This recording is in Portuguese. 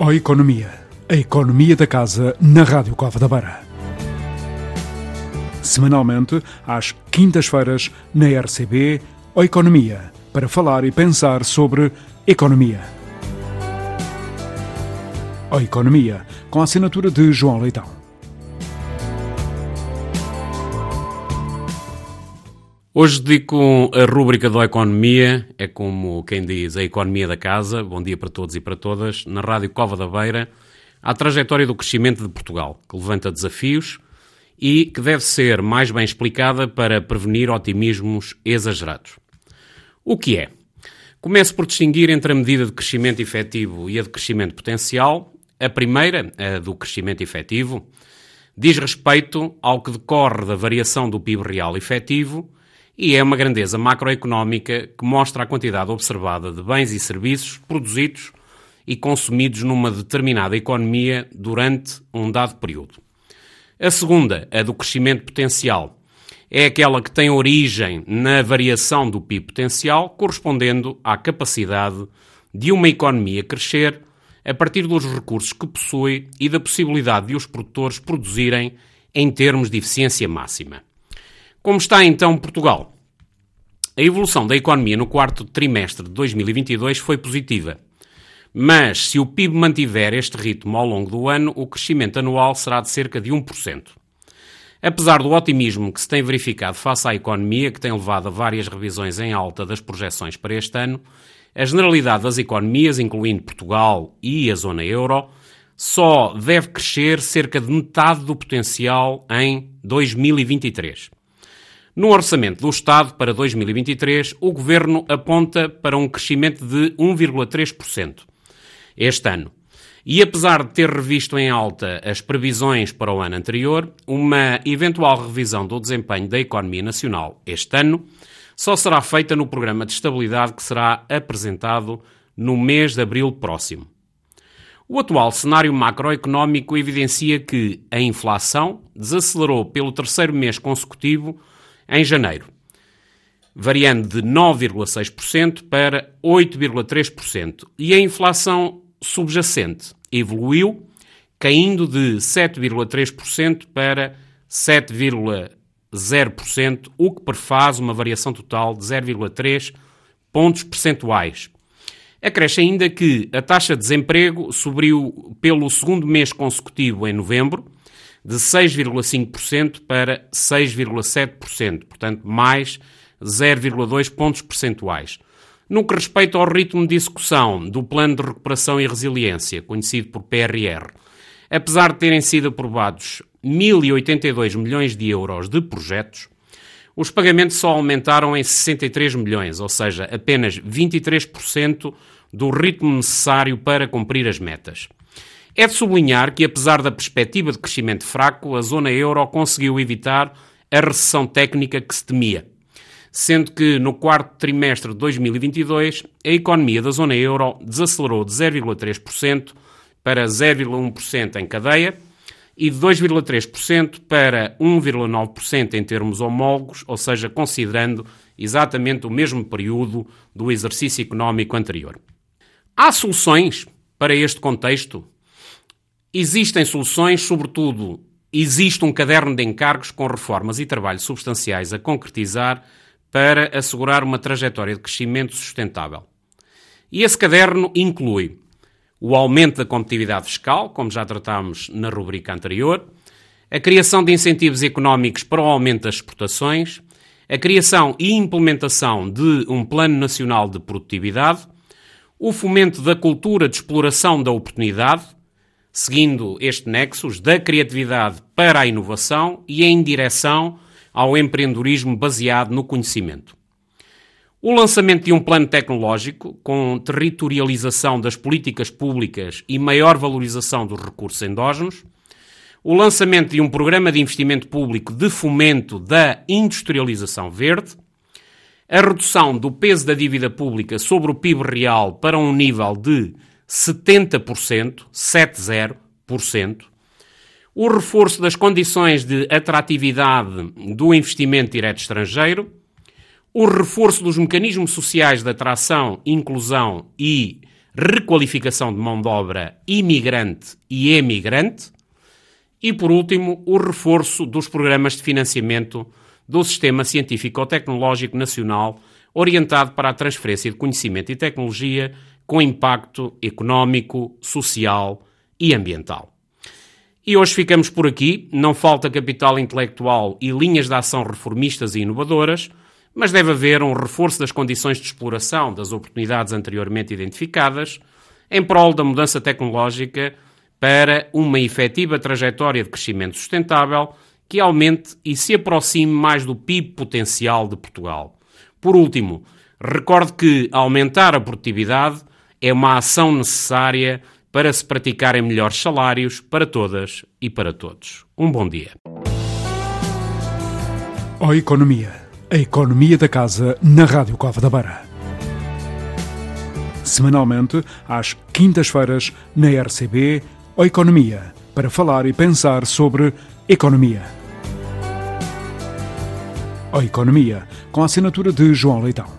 Ó Economia, a economia da casa na Rádio Cova da Beira. Semanalmente, às quintas-feiras, na RCB, Ó Economia, para falar e pensar sobre economia. Ó Economia, com a assinatura de João Leitão. Hoje dedico a rúbrica da Economia, é como quem diz a economia da casa, bom dia para todos e para todas, na Rádio Cova da Beira, à trajetória do crescimento de Portugal, que levanta desafios e que deve ser mais bem explicada para prevenir otimismos exagerados. O que é? Começo por distinguir entre a medida de crescimento efetivo e a de crescimento potencial. A primeira, a do crescimento efetivo, diz respeito ao que decorre da variação do PIB real efetivo e é uma grandeza macroeconómica que mostra a quantidade observada de bens e serviços produzidos e consumidos numa determinada economia durante um dado período. A segunda, a do crescimento potencial, é aquela que tem origem na variação do PIB potencial, correspondendo à capacidade de uma economia crescer a partir dos recursos que possui e da possibilidade de os produtores produzirem em termos de eficiência máxima. Como está então Portugal? A evolução da economia no quarto trimestre de 2022 foi positiva. Mas, se o PIB mantiver este ritmo ao longo do ano, o crescimento anual será de cerca de 1%. Apesar do otimismo que se tem verificado face à economia, que tem levado a várias revisões em alta das projeções para este ano, a generalidade das economias, incluindo Portugal e a zona euro, só deve crescer cerca de metade do potencial em 2023. No orçamento do Estado para 2023, o Governo aponta para um crescimento de 1,3% este ano. E apesar de ter revisto em alta as previsões para o ano anterior, uma eventual revisão do desempenho da economia nacional este ano só será feita no programa de estabilidade que será apresentado no mês de abril próximo. O atual cenário macroeconómico evidencia que a inflação desacelerou pelo terceiro mês consecutivo em janeiro, variando de 9,6% para 8,3%, e a inflação subjacente evoluiu, caindo de 7,3% para 7,0%, o que prefaz uma variação total de 0,3 pontos percentuais. Acresce ainda que a taxa de desemprego subiu pelo segundo mês consecutivo em novembro, de 6,5% para 6,7%, portanto, mais 0,2 pontos percentuais. No que respeita ao ritmo de execução do Plano de Recuperação e Resiliência, conhecido por PRR, apesar de terem sido aprovados 1.082 milhões de euros de projetos, os pagamentos só aumentaram em 63 milhões, ou seja, apenas 23% do ritmo necessário para cumprir as metas. É de sublinhar que, apesar da perspectiva de crescimento fraco, a zona euro conseguiu evitar a recessão técnica que se temia, sendo que no quarto trimestre de 2022 a economia da zona euro desacelerou de 0,3% para 0,1% em cadeia e de 2,3% para 1,9% em termos homólogos, ou seja, considerando exatamente o mesmo período do exercício económico anterior. Há soluções para este contexto? Existem soluções, sobretudo, existe um caderno de encargos com reformas e trabalhos substanciais a concretizar para assegurar uma trajetória de crescimento sustentável. E esse caderno inclui o aumento da competitividade fiscal, como já tratámos na rubrica anterior, a criação de incentivos económicos para o aumento das exportações, a criação e implementação de um Plano Nacional de Produtividade, o fomento da cultura de exploração da oportunidade, seguindo este nexus da criatividade para a inovação e em direção ao empreendedorismo baseado no conhecimento. O lançamento de um plano tecnológico com territorialização das políticas públicas e maior valorização dos recursos endógenos, o lançamento de um programa de investimento público de fomento da industrialização verde, a redução do peso da dívida pública sobre o PIB real para um nível de 70%, 70%, o reforço das condições de atratividade do investimento direto estrangeiro, o reforço dos mecanismos sociais de atração, inclusão e requalificação de mão de obra imigrante e emigrante, e, por último, o reforço dos programas de financiamento do Sistema Científico-Tecnológico Nacional, orientado para a transferência de conhecimento e tecnologia com impacto económico, social e ambiental. E hoje ficamos por aqui. Não falta capital intelectual e linhas de ação reformistas e inovadoras, mas deve haver um reforço das condições de exploração das oportunidades anteriormente identificadas, em prol da mudança tecnológica para uma efetiva trajetória de crescimento sustentável que aumente e se aproxime mais do PIB potencial de Portugal. Por último, recorde que aumentar a produtividade é uma ação necessária para se praticarem melhores salários para todas e para todos. Um bom dia. A Economia. A economia da casa na Rádio Cova da Beira. Semanalmente, às quintas-feiras, na RCB, a Economia, para falar e pensar sobre economia. A Economia, com a assinatura de João Leitão.